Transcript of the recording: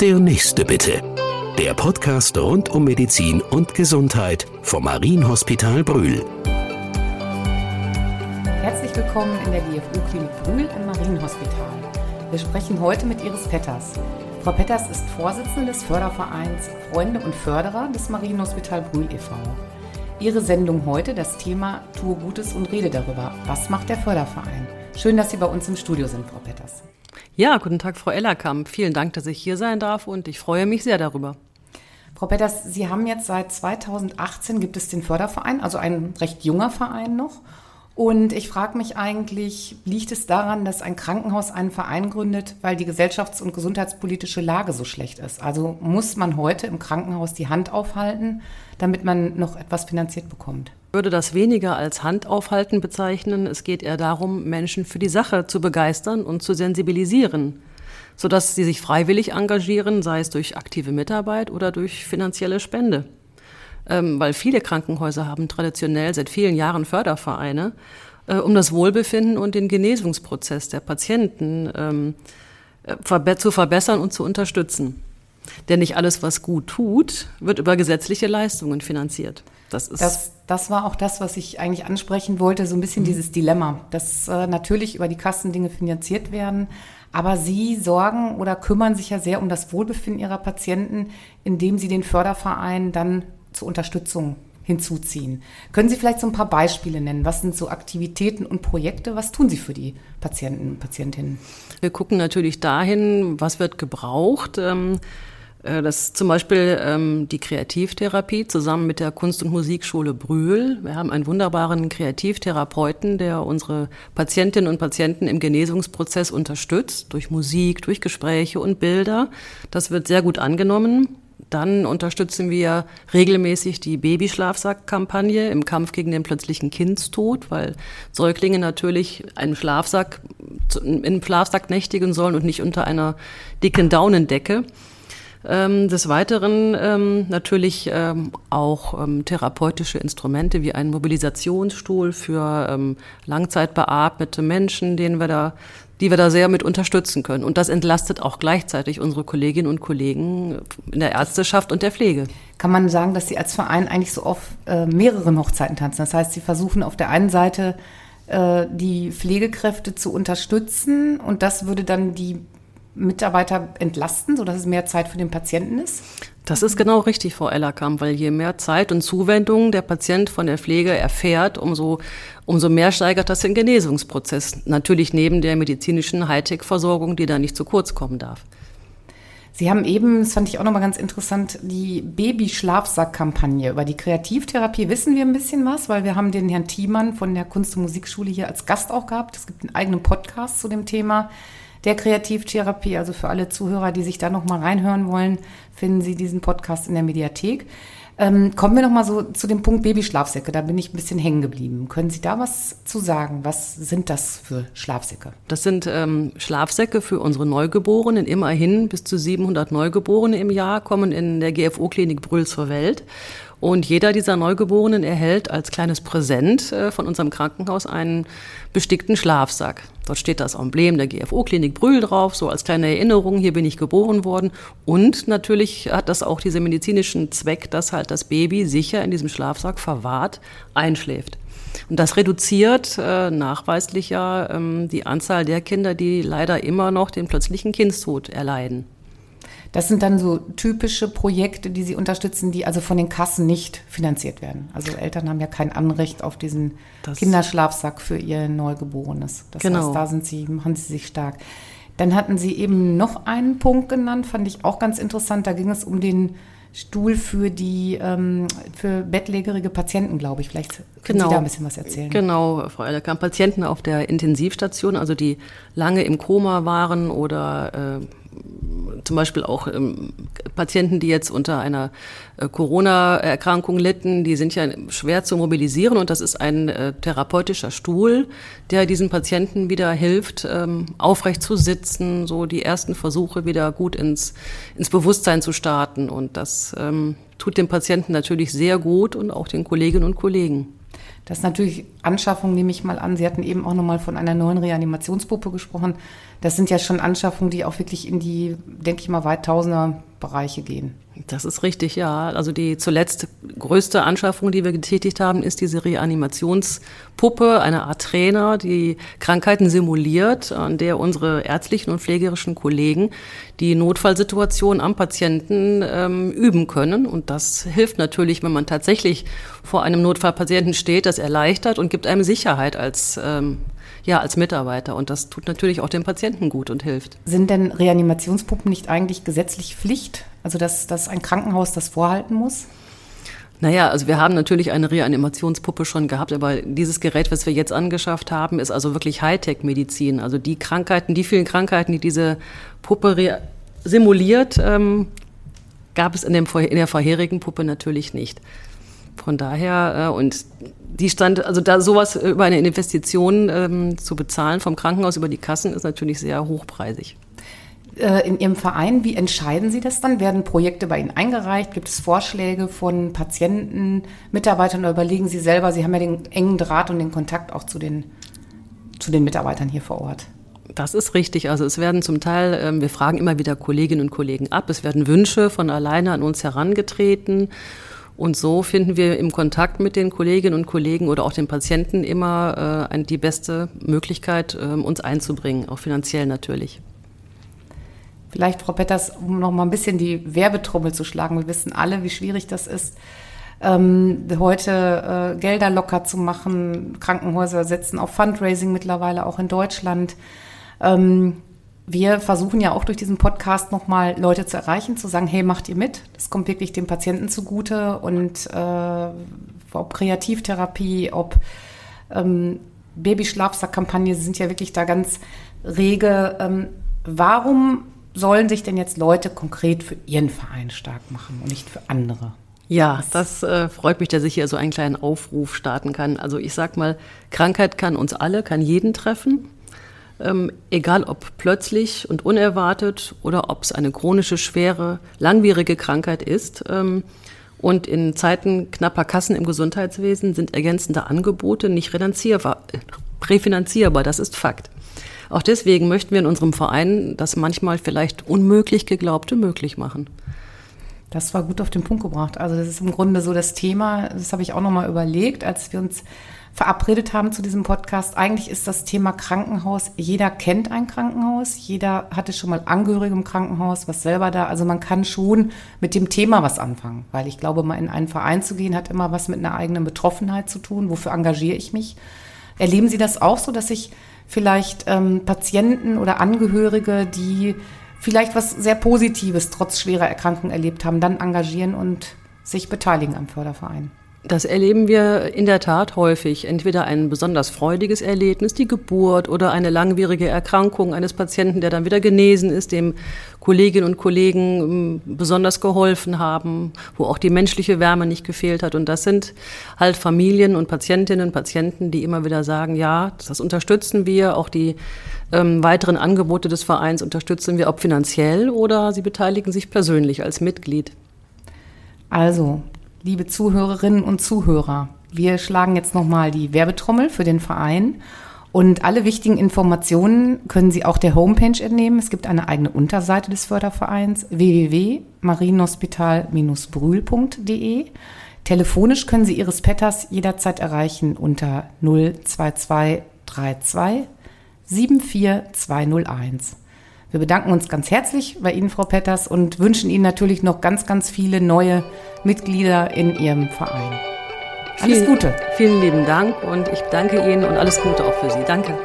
Der nächste bitte. Der Podcast rund um Medizin und Gesundheit vom Marienhospital Brühl. Herzlich willkommen in der GFU-Klinik Brühl im Marienhospital. Wir sprechen heute mit Iris Petters. Frau Petters ist Vorsitzende des Fördervereins Freunde und Förderer des Marienhospital Brühl e.V. Ihre Sendung heute das Thema Tue Gutes und rede darüber. Was macht der Förderverein? Schön, dass Sie bei uns im Studio sind, Frau Petters. Ja, guten Tag, Frau Ellerkamp. Vielen Dank, dass ich hier sein darf und ich freue mich sehr darüber. Frau Petters, Sie haben jetzt seit 2018 gibt es den Förderverein, also ein recht junger Verein noch. Und ich frage mich eigentlich, liegt es daran, dass ein Krankenhaus einen Verein gründet, weil die gesellschafts- und gesundheitspolitische Lage so schlecht ist? Also muss man heute im Krankenhaus die Hand aufhalten, damit man noch etwas finanziert bekommt? Würde das weniger als Hand aufhalten bezeichnen. Es geht eher darum, Menschen für die Sache zu begeistern und zu sensibilisieren, sodass sie sich freiwillig engagieren, sei es durch aktive Mitarbeit oder durch finanzielle Spende ähm, weil viele Krankenhäuser haben traditionell seit vielen Jahren Fördervereine, äh, um das Wohlbefinden und den Genesungsprozess der Patienten ähm, äh, zu verbessern und zu unterstützen. Denn nicht alles, was gut tut, wird über gesetzliche Leistungen finanziert. Das, ist das, das war auch das, was ich eigentlich ansprechen wollte, so ein bisschen mhm. dieses Dilemma, dass äh, natürlich über die Kassen Dinge finanziert werden, aber Sie sorgen oder kümmern sich ja sehr um das Wohlbefinden Ihrer Patienten, indem Sie den Förderverein dann zur Unterstützung hinzuziehen. Können Sie vielleicht so ein paar Beispiele nennen? Was sind so Aktivitäten und Projekte? Was tun Sie für die Patienten und Patientinnen? Wir gucken natürlich dahin, was wird gebraucht. Ähm, äh, das ist zum Beispiel ähm, die Kreativtherapie zusammen mit der Kunst- und Musikschule Brühl. Wir haben einen wunderbaren Kreativtherapeuten, der unsere Patientinnen und Patienten im Genesungsprozess unterstützt, durch Musik, durch Gespräche und Bilder. Das wird sehr gut angenommen. Dann unterstützen wir regelmäßig die Babyschlafsack-Kampagne im Kampf gegen den plötzlichen Kindstod, weil Säuglinge natürlich einen Schlafsack, in einem Schlafsack nächtigen sollen und nicht unter einer dicken Daunendecke. Ähm, des Weiteren ähm, natürlich ähm, auch ähm, therapeutische Instrumente wie ein Mobilisationsstuhl für ähm, langzeitbeatmete Menschen, denen wir da die wir da sehr mit unterstützen können. Und das entlastet auch gleichzeitig unsere Kolleginnen und Kollegen in der Ärzteschaft und der Pflege. Kann man sagen, dass Sie als Verein eigentlich so auf äh, mehreren Hochzeiten tanzen? Das heißt, Sie versuchen auf der einen Seite äh, die Pflegekräfte zu unterstützen und das würde dann die Mitarbeiter entlasten, sodass es mehr Zeit für den Patienten ist? Das ist genau richtig, Frau Ellerkamp, weil je mehr Zeit und Zuwendung der Patient von der Pflege erfährt, umso, umso mehr steigert das den Genesungsprozess. Natürlich neben der medizinischen Hightech-Versorgung, die da nicht zu kurz kommen darf. Sie haben eben, das fand ich auch nochmal ganz interessant, die Babyschlafsack-Kampagne. Über die Kreativtherapie wissen wir ein bisschen was, weil wir haben den Herrn Thiemann von der Kunst- und Musikschule hier als Gast auch gehabt. Es gibt einen eigenen Podcast zu dem Thema der Kreativtherapie. Also für alle Zuhörer, die sich da noch mal reinhören wollen, finden Sie diesen Podcast in der Mediathek. Ähm, kommen wir noch mal so zu dem Punkt Babyschlafsäcke. Da bin ich ein bisschen hängen geblieben. Können Sie da was zu sagen? Was sind das für Schlafsäcke? Das sind ähm, Schlafsäcke für unsere Neugeborenen. Immerhin bis zu 700 Neugeborene im Jahr kommen in der GFO-Klinik Brühl zur Welt. Und jeder dieser Neugeborenen erhält als kleines Präsent äh, von unserem Krankenhaus einen bestickten Schlafsack. Dort steht das Emblem der GFO-Klinik Brühl drauf, so als kleine Erinnerung, hier bin ich geboren worden. Und natürlich hat das auch diesen medizinischen Zweck, dass halt das Baby sicher in diesem Schlafsack verwahrt einschläft. Und das reduziert äh, nachweislich ja ähm, die Anzahl der Kinder, die leider immer noch den plötzlichen Kindstod erleiden. Das sind dann so typische Projekte, die Sie unterstützen, die also von den Kassen nicht finanziert werden. Also Eltern haben ja kein Anrecht auf diesen das Kinderschlafsack für ihr Neugeborenes. Das genau. heißt, da sind Sie, machen Sie sich stark. Dann hatten Sie eben noch einen Punkt genannt, fand ich auch ganz interessant. Da ging es um den Stuhl für die ähm, für bettlägerige Patienten, glaube ich. Vielleicht können genau. Sie da ein bisschen was erzählen. Genau, Frau Ellerkamp. Patienten auf der Intensivstation, also die lange im Koma waren oder äh, zum Beispiel auch ähm, Patienten, die jetzt unter einer äh, Corona-Erkrankung litten, die sind ja schwer zu mobilisieren und das ist ein äh, therapeutischer Stuhl, der diesen Patienten wieder hilft, ähm, aufrecht zu sitzen, so die ersten Versuche wieder gut ins, ins Bewusstsein zu starten und das ähm, tut dem Patienten natürlich sehr gut und auch den Kolleginnen und Kollegen. Das ist natürlich Anschaffungen, nehme ich mal an. Sie hatten eben auch nochmal von einer neuen Reanimationspuppe gesprochen. Das sind ja schon Anschaffungen, die auch wirklich in die, denke ich mal, weit Tausender Bereiche gehen. Das ist richtig, ja. Also die zuletzt größte Anschaffung, die wir getätigt haben, ist diese Reanimationspuppe, eine Art Trainer, die Krankheiten simuliert, an der unsere ärztlichen und pflegerischen Kollegen die Notfallsituation am Patienten ähm, üben können. Und das hilft natürlich, wenn man tatsächlich vor einem Notfallpatienten steht, das erleichtert und gibt einem Sicherheit als ähm, ja, als Mitarbeiter. Und das tut natürlich auch dem Patienten gut und hilft. Sind denn Reanimationspuppen nicht eigentlich gesetzlich Pflicht? Also, dass, dass ein Krankenhaus das vorhalten muss? Naja, also wir haben natürlich eine Reanimationspuppe schon gehabt, aber dieses Gerät, was wir jetzt angeschafft haben, ist also wirklich Hightech-Medizin. Also die Krankheiten, die vielen Krankheiten, die diese Puppe simuliert, ähm, gab es in, dem, in der vorherigen Puppe natürlich nicht. Von daher, äh, und die stand, also da sowas über eine Investition ähm, zu bezahlen vom Krankenhaus über die Kassen ist natürlich sehr hochpreisig. Äh, in Ihrem Verein, wie entscheiden Sie das dann? Werden Projekte bei Ihnen eingereicht? Gibt es Vorschläge von Patienten, Mitarbeitern oder überlegen Sie selber? Sie haben ja den engen Draht und den Kontakt auch zu den, zu den Mitarbeitern hier vor Ort. Das ist richtig. Also es werden zum Teil, ähm, wir fragen immer wieder Kolleginnen und Kollegen ab, es werden Wünsche von alleine an uns herangetreten und so finden wir im Kontakt mit den Kolleginnen und Kollegen oder auch den Patienten immer äh, die beste Möglichkeit, äh, uns einzubringen, auch finanziell natürlich. Vielleicht, Frau Petters, um noch mal ein bisschen die Werbetrommel zu schlagen. Wir wissen alle, wie schwierig das ist, ähm, heute äh, Gelder locker zu machen. Krankenhäuser setzen auf Fundraising mittlerweile auch in Deutschland. Ähm, wir versuchen ja auch durch diesen Podcast nochmal Leute zu erreichen, zu sagen, hey, macht ihr mit? Das kommt wirklich dem Patienten zugute und äh, ob Kreativtherapie, ob ähm, Babyschlafsack-Kampagne sind ja wirklich da ganz rege. Ähm, warum sollen sich denn jetzt Leute konkret für ihren Verein stark machen und nicht für andere? Ja, das äh, freut mich, dass ich hier so einen kleinen Aufruf starten kann. Also ich sag mal, Krankheit kann uns alle, kann jeden treffen ähm, egal ob plötzlich und unerwartet oder ob es eine chronische, schwere, langwierige Krankheit ist. Ähm, und in Zeiten knapper Kassen im Gesundheitswesen sind ergänzende Angebote nicht refinanzierbar. Das ist Fakt. Auch deswegen möchten wir in unserem Verein das manchmal vielleicht unmöglich geglaubte möglich machen. Das war gut auf den Punkt gebracht. Also das ist im Grunde so das Thema, das habe ich auch nochmal überlegt, als wir uns verabredet haben zu diesem Podcast. Eigentlich ist das Thema Krankenhaus, jeder kennt ein Krankenhaus, jeder hatte schon mal Angehörige im Krankenhaus, was selber da, also man kann schon mit dem Thema was anfangen, weil ich glaube, mal in einen Verein zu gehen, hat immer was mit einer eigenen Betroffenheit zu tun. Wofür engagiere ich mich? Erleben Sie das auch so, dass sich vielleicht ähm, Patienten oder Angehörige, die vielleicht was sehr Positives trotz schwerer Erkrankung erlebt haben, dann engagieren und sich beteiligen am Förderverein? Das erleben wir in der Tat häufig. Entweder ein besonders freudiges Erlebnis, die Geburt oder eine langwierige Erkrankung eines Patienten, der dann wieder genesen ist, dem Kolleginnen und Kollegen ähm, besonders geholfen haben, wo auch die menschliche Wärme nicht gefehlt hat. Und das sind halt Familien und Patientinnen und Patienten, die immer wieder sagen, ja, das unterstützen wir, auch die ähm, weiteren Angebote des Vereins unterstützen wir, ob finanziell oder sie beteiligen sich persönlich als Mitglied. Also, liebe Zuhörerinnen und Zuhörer, wir schlagen jetzt nochmal die Werbetrommel für den Verein. Und alle wichtigen Informationen können Sie auch der Homepage entnehmen. Es gibt eine eigene Unterseite des Fördervereins www.marienhospital-brühl.de. Telefonisch können Sie Iris Petters jederzeit erreichen unter 02232 74201. Wir bedanken uns ganz herzlich bei Ihnen, Frau Petters, und wünschen Ihnen natürlich noch ganz, ganz viele neue Mitglieder in Ihrem Verein. Alles vielen, Gute. Vielen lieben Dank und ich danke Ihnen und alles Gute auch für Sie. Danke.